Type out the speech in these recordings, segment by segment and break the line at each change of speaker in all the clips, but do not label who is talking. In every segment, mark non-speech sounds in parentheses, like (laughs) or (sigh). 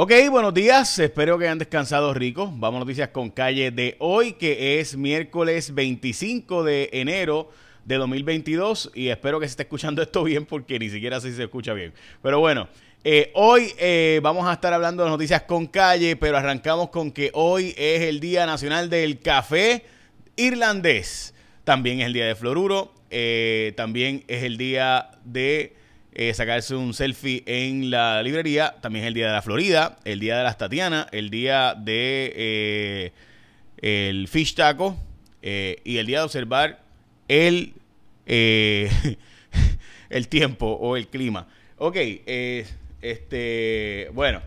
Ok, buenos días. Espero que hayan descansado rico. Vamos a noticias con calle de hoy, que es miércoles 25 de enero de 2022. Y espero que se esté escuchando esto bien porque ni siquiera así se escucha bien. Pero bueno, eh, hoy eh, vamos a estar hablando de noticias con calle, pero arrancamos con que hoy es el Día Nacional del Café Irlandés. También es el Día de Floruro. Eh, también es el Día de eh, sacarse un selfie en la librería. También es el día de la Florida, el día de las Tatiana, el día de eh, el fish taco eh, y el día de observar el, (laughs) el tiempo o el clima. Ok, este, bueno.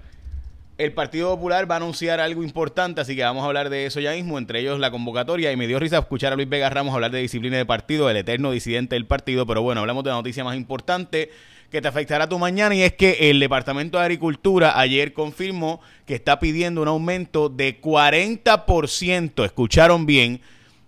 El Partido Popular va a anunciar algo importante, así que vamos a hablar de eso ya mismo, entre ellos la convocatoria. Y me dio risa escuchar a Luis Vega Ramos hablar de disciplina de partido, el eterno disidente del partido. Pero bueno, hablamos de la noticia más importante que te afectará tu mañana y es que el Departamento de Agricultura ayer confirmó que está pidiendo un aumento de 40%, escucharon bien.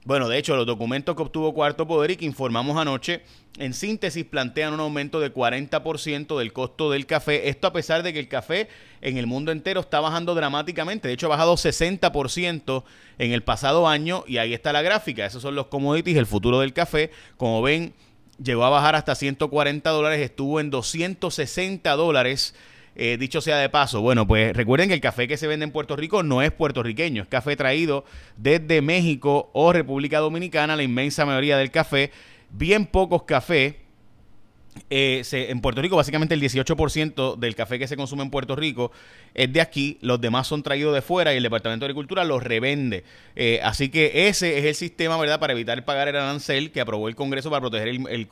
Bueno, de hecho, los documentos que obtuvo Cuarto Poder y que informamos anoche, en síntesis plantean un aumento de 40% del costo del café. Esto a pesar de que el café en el mundo entero está bajando dramáticamente. De hecho, ha bajado 60% en el pasado año y ahí está la gráfica. Esos son los commodities, el futuro del café. Como ven, llegó a bajar hasta 140 dólares, estuvo en 260 dólares. Eh, dicho sea de paso, bueno, pues recuerden que el café que se vende en Puerto Rico no es puertorriqueño, es café traído desde México o República Dominicana, la inmensa mayoría del café, bien pocos cafés eh, se, en Puerto Rico, básicamente el 18% del café que se consume en Puerto Rico es de aquí, los demás son traídos de fuera y el Departamento de Agricultura los revende. Eh, así que ese es el sistema, ¿verdad?, para evitar pagar el arancel que aprobó el Congreso para proteger el,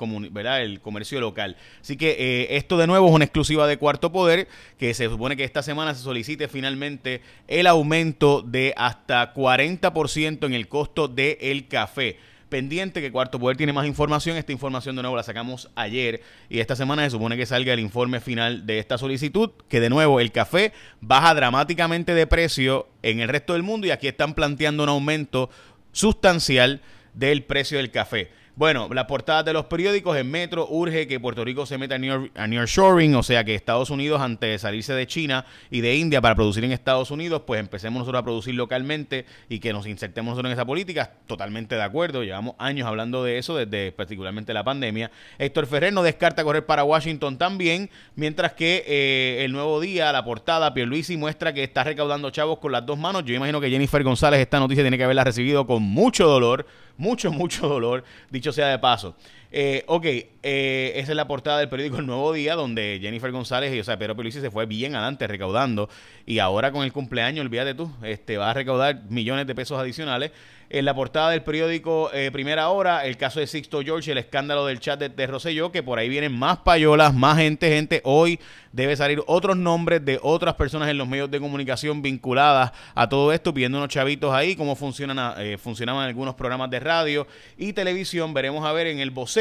comercio local. Así que eh, esto de nuevo es una exclusiva de Cuarto Poder, que se supone que esta semana se solicite finalmente el aumento de hasta 40% en el costo del café pendiente que Cuarto Poder tiene más información. Esta información de nuevo la sacamos ayer y esta semana se supone que salga el informe final de esta solicitud, que de nuevo el café baja dramáticamente de precio en el resto del mundo y aquí están planteando un aumento sustancial del precio del café. Bueno, la portada de los periódicos en Metro urge que Puerto Rico se meta a nearshoring, o sea que Estados Unidos, antes de salirse de China y de India para producir en Estados Unidos, pues empecemos nosotros a producir localmente y que nos insertemos nosotros en esa política. Totalmente de acuerdo, llevamos años hablando de eso, desde particularmente la pandemia. Héctor Ferrer no descarta correr para Washington también, mientras que eh, el nuevo día, la portada, Pierluisi muestra que está recaudando chavos con las dos manos. Yo imagino que Jennifer González esta noticia tiene que haberla recibido con mucho dolor mucho, (laughs) mucho dolor, dicho sea de paso. Eh, ok, eh, esa es la portada del periódico El Nuevo Día, donde Jennifer González y, o sea, Pedro Pelici se fue bien adelante recaudando. Y ahora con el cumpleaños, olvídate tú, este, va a recaudar millones de pesos adicionales. En la portada del periódico eh, Primera Hora, el caso de Sixto George, el escándalo del chat de, de Rosselló, que por ahí vienen más payolas, más gente, gente. Hoy debe salir otros nombres de otras personas en los medios de comunicación vinculadas a todo esto, pidiendo unos chavitos ahí, cómo funcionan, eh, funcionaban algunos programas de radio y televisión. Veremos a ver en el vocero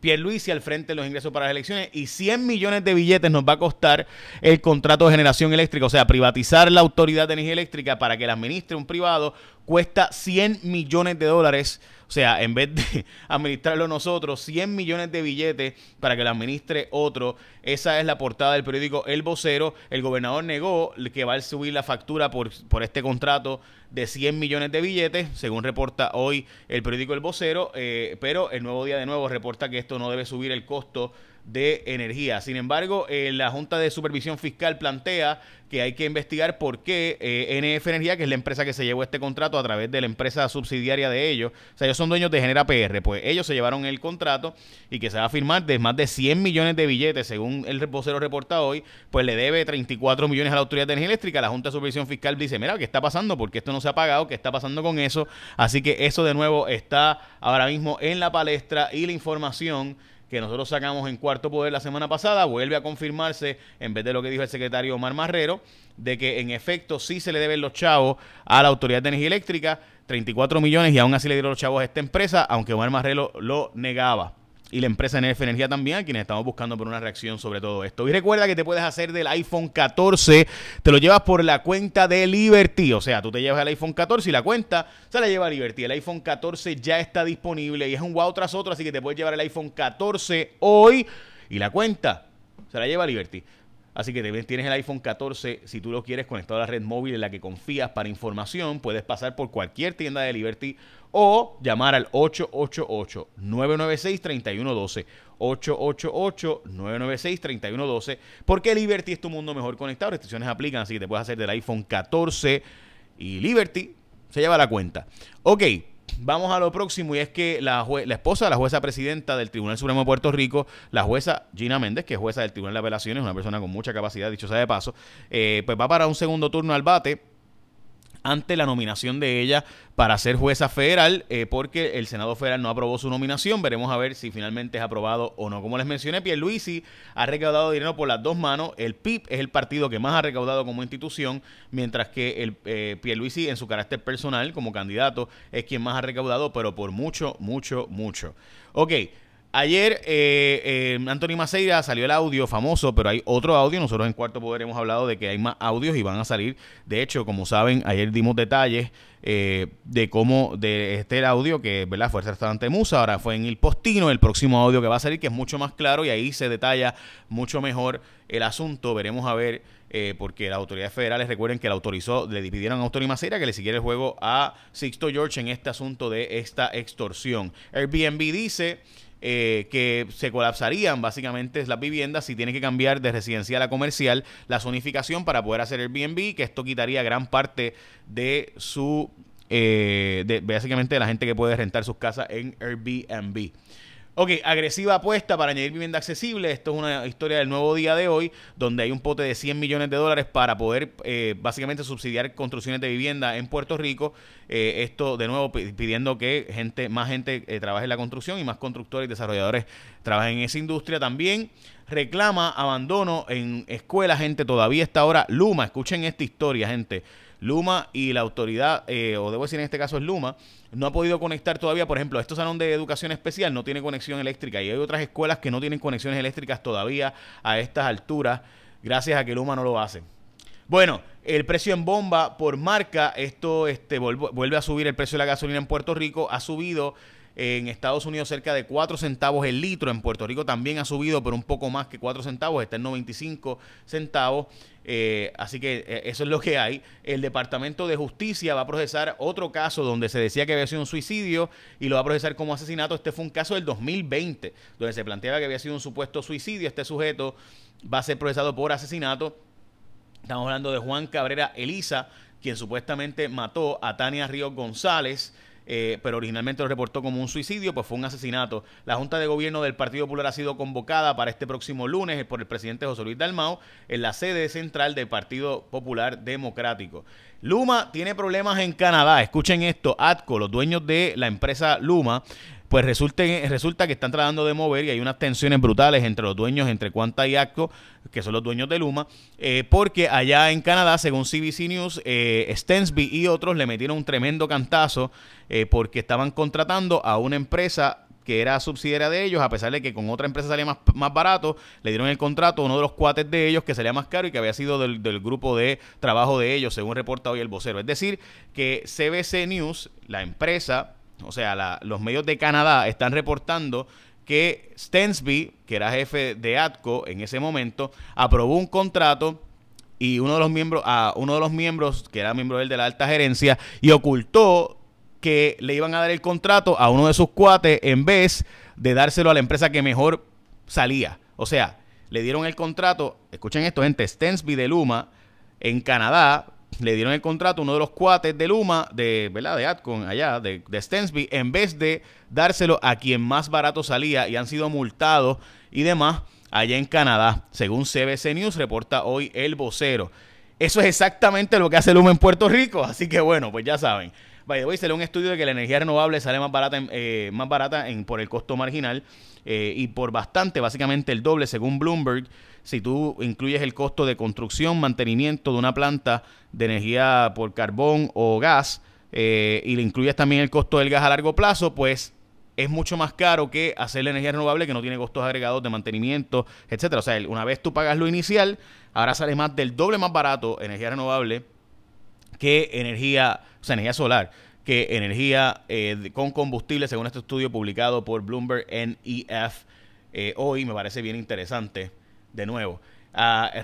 Pierluisi al frente de los ingresos para las elecciones y 100 millones de billetes nos va a costar el contrato de generación eléctrica, o sea, privatizar la autoridad de energía eléctrica para que la administre un privado cuesta 100 millones de dólares. O sea, en vez de (laughs) administrarlo nosotros, 100 millones de billetes para que lo administre otro. Esa es la portada del periódico El Vocero. El gobernador negó que va a subir la factura por, por este contrato de 100 millones de billetes, según reporta hoy el periódico El Vocero. Eh, pero el nuevo día de nuevo reporta que esto no debe subir el costo de energía. Sin embargo, eh, la Junta de Supervisión Fiscal plantea que hay que investigar por qué eh, NF Energía, que es la empresa que se llevó este contrato a través de la empresa subsidiaria de ellos, o sea, ellos son dueños de Genera PR, pues ellos se llevaron el contrato y que se va a firmar de más de 100 millones de billetes, según el vocero reporta hoy, pues le debe 34 millones a la Autoridad de Energía Eléctrica. La Junta de Supervisión Fiscal dice, mira, ¿qué está pasando? Porque esto no se ha pagado, ¿qué está pasando con eso? Así que eso de nuevo está ahora mismo en la palestra y la información que nosotros sacamos en cuarto poder la semana pasada, vuelve a confirmarse, en vez de lo que dijo el secretario Omar Marrero, de que en efecto sí se le deben los chavos a la Autoridad de Energía Eléctrica, 34 millones, y aún así le dieron los chavos a esta empresa, aunque Omar Marrero lo negaba y la empresa NF Energía también, a quienes estamos buscando por una reacción sobre todo esto. Y recuerda que te puedes hacer del iPhone 14, te lo llevas por la cuenta de Liberty, o sea, tú te llevas el iPhone 14 y la cuenta se la lleva a Liberty. El iPhone 14 ya está disponible y es un wow tras otro, así que te puedes llevar el iPhone 14 hoy y la cuenta se la lleva a Liberty. Así que tienes el iPhone 14, si tú lo quieres conectado a la red móvil en la que confías para información, puedes pasar por cualquier tienda de Liberty o llamar al 888-996-3112. 888-996-3112. Porque Liberty es tu mundo mejor conectado. Restricciones aplican, así que te puedes hacer del iPhone 14 y Liberty se lleva la cuenta. Ok, vamos a lo próximo y es que la, la esposa de la jueza presidenta del Tribunal Supremo de Puerto Rico, la jueza Gina Méndez, que es jueza del Tribunal de Apelaciones, una persona con mucha capacidad, dicho sea de paso, eh, pues va para un segundo turno al bate ante la nominación de ella para ser jueza federal, eh, porque el Senado Federal no aprobó su nominación. Veremos a ver si finalmente es aprobado o no. Como les mencioné, Pierluisi ha recaudado dinero por las dos manos. El PIB es el partido que más ha recaudado como institución, mientras que el eh, Pierluisi, en su carácter personal, como candidato, es quien más ha recaudado, pero por mucho, mucho, mucho. Ok. Ayer eh, eh, Anthony Maceira salió el audio famoso, pero hay otro audio. Nosotros en Cuarto Poder hemos hablado de que hay más audios y van a salir. De hecho, como saben, ayer dimos detalles eh, de cómo de este audio que verdad fue el restaurante Musa, ahora fue en el Postino, el próximo audio que va a salir que es mucho más claro y ahí se detalla mucho mejor el asunto. Veremos a ver eh, porque las autoridades federales recuerden que la autorizó, le pidieron a Anthony Maceira que le siguiera el juego a Sixto George en este asunto de esta extorsión. Airbnb dice eh, que se colapsarían básicamente las viviendas si tiene que cambiar de residencial a comercial la zonificación para poder hacer Airbnb, que esto quitaría gran parte de su, eh, de, básicamente de la gente que puede rentar sus casas en Airbnb. Ok, agresiva apuesta para añadir vivienda accesible. Esto es una historia del nuevo día de hoy, donde hay un pote de 100 millones de dólares para poder eh, básicamente subsidiar construcciones de vivienda en Puerto Rico. Eh, esto, de nuevo, pidiendo que gente, más gente eh, trabaje en la construcción y más constructores y desarrolladores trabajen en esa industria. También reclama abandono en escuelas, gente. Todavía está ahora Luma. Escuchen esta historia, gente. Luma y la autoridad, eh, o debo decir en este caso es Luma, no ha podido conectar todavía, por ejemplo, estos salón de educación especial no tiene conexión eléctrica y hay otras escuelas que no tienen conexiones eléctricas todavía a estas alturas, gracias a que Luma no lo hace. Bueno, el precio en bomba por marca, esto este, vuelve a subir el precio de la gasolina en Puerto Rico, ha subido en Estados Unidos cerca de 4 centavos el litro. En Puerto Rico también ha subido, pero un poco más que 4 centavos. Está en 95 centavos. Eh, así que eh, eso es lo que hay. El Departamento de Justicia va a procesar otro caso donde se decía que había sido un suicidio y lo va a procesar como asesinato. Este fue un caso del 2020, donde se planteaba que había sido un supuesto suicidio. Este sujeto va a ser procesado por asesinato. Estamos hablando de Juan Cabrera Elisa, quien supuestamente mató a Tania Ríos González. Eh, pero originalmente lo reportó como un suicidio, pues fue un asesinato. La Junta de Gobierno del Partido Popular ha sido convocada para este próximo lunes por el presidente José Luis Dalmao en la sede central del Partido Popular Democrático. Luma tiene problemas en Canadá. Escuchen esto, ATCO, los dueños de la empresa Luma, pues resulta, resulta que están tratando de mover y hay unas tensiones brutales entre los dueños, entre Quanta y ATCO, que son los dueños de Luma, eh, porque allá en Canadá, según CBC News, eh, Stensby y otros le metieron un tremendo cantazo eh, porque estaban contratando a una empresa que era subsidiaria de ellos, a pesar de que con otra empresa salía más, más barato, le dieron el contrato a uno de los cuates de ellos que salía más caro y que había sido del, del grupo de trabajo de ellos, según reporta hoy el vocero. Es decir, que CBC News, la empresa, o sea, los medios de Canadá están reportando que Stensby, que era jefe de ATCO en ese momento, aprobó un contrato y uno de los miembros, a uno de los miembros, que era miembro de la alta gerencia, y ocultó que le iban a dar el contrato a uno de sus cuates en vez de dárselo a la empresa que mejor salía. O sea, le dieron el contrato, escuchen esto, gente, Stensby de Luma, en Canadá, le dieron el contrato a uno de los cuates de Luma, de, ¿verdad? de Atcon, allá, de, de Stensby, en vez de dárselo a quien más barato salía y han sido multados y demás allá en Canadá, según CBC News, reporta hoy el vocero. Eso es exactamente lo que hace Luma en Puerto Rico, así que bueno, pues ya saben. Vaya, hoy salió un estudio de que la energía renovable sale más barata, eh, más barata en, por el costo marginal eh, y por bastante, básicamente el doble según Bloomberg. Si tú incluyes el costo de construcción, mantenimiento de una planta de energía por carbón o gas eh, y le incluyes también el costo del gas a largo plazo, pues es mucho más caro que hacer la energía renovable que no tiene costos agregados de mantenimiento, etcétera. O sea, una vez tú pagas lo inicial, ahora sale más del doble más barato energía renovable que energía, o sea, energía solar, que energía eh, con combustible, según este estudio publicado por Bloomberg NEF eh, hoy. Me parece bien interesante. De nuevo,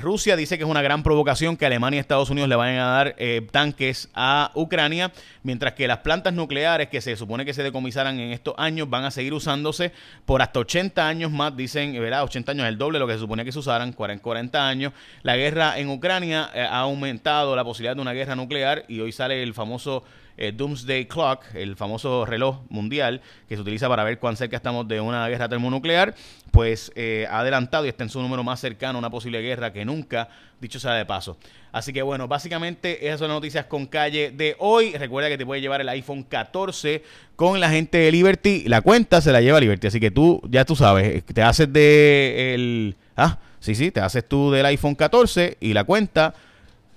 Rusia dice que es una gran provocación que Alemania y Estados Unidos le vayan a dar eh, tanques a Ucrania, mientras que las plantas nucleares que se supone que se decomisaran en estos años van a seguir usándose por hasta 80 años más, dicen, ¿verdad? 80 años es el doble de lo que se suponía que se usaran, 40, 40 años. La guerra en Ucrania eh, ha aumentado la posibilidad de una guerra nuclear y hoy sale el famoso eh, Doomsday Clock, el famoso reloj mundial que se utiliza para ver cuán cerca estamos de una guerra termonuclear, pues eh, ha adelantado y está en su número más cercano a una posible guerra que nunca, dicho sea de paso. Así que bueno, básicamente esas son las noticias con calle de hoy. Recuerda que te puede llevar el iPhone 14 con la gente de Liberty. La cuenta se la lleva Liberty, así que tú ya tú sabes, te haces de el... Ah, sí, sí, te haces tú del iPhone 14 y la cuenta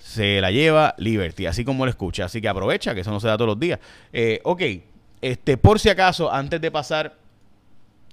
se la lleva Liberty, así como lo escucha. Así que aprovecha, que eso no se da todos los días. Eh, ok, este, por si acaso, antes de pasar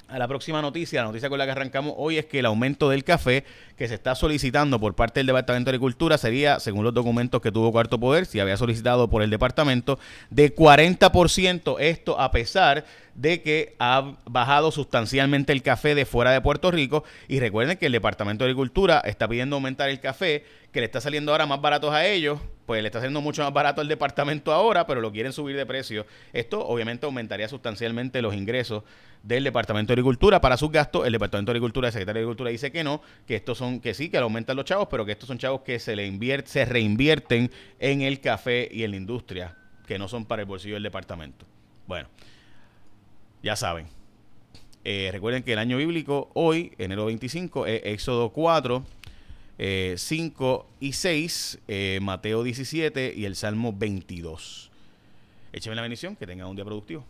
a la próxima noticia, la noticia con la que arrancamos hoy es que el aumento del café que se está solicitando por parte del Departamento de Agricultura sería, según los documentos que tuvo Cuarto Poder, si había solicitado por el departamento, de 40%, esto a pesar de que ha bajado sustancialmente el café de fuera de Puerto Rico. Y recuerden que el Departamento de Agricultura está pidiendo aumentar el café, que le está saliendo ahora más baratos a ellos, pues le está haciendo mucho más barato al departamento ahora, pero lo quieren subir de precio. Esto obviamente aumentaría sustancialmente los ingresos del Departamento de Agricultura para sus gastos. El Departamento de Agricultura, el secretario de Agricultura dice que no, que estos son, que sí, que aumentan los chavos, pero que estos son chavos que se le invierte, se reinvierten en el café y en la industria, que no son para el bolsillo del departamento. Bueno, ya saben. Eh, recuerden que el año bíblico hoy, enero 25, es Éxodo 4, 5 eh, y 6, eh, Mateo 17 y el Salmo 22. Écheme la bendición, que tengan un día productivo.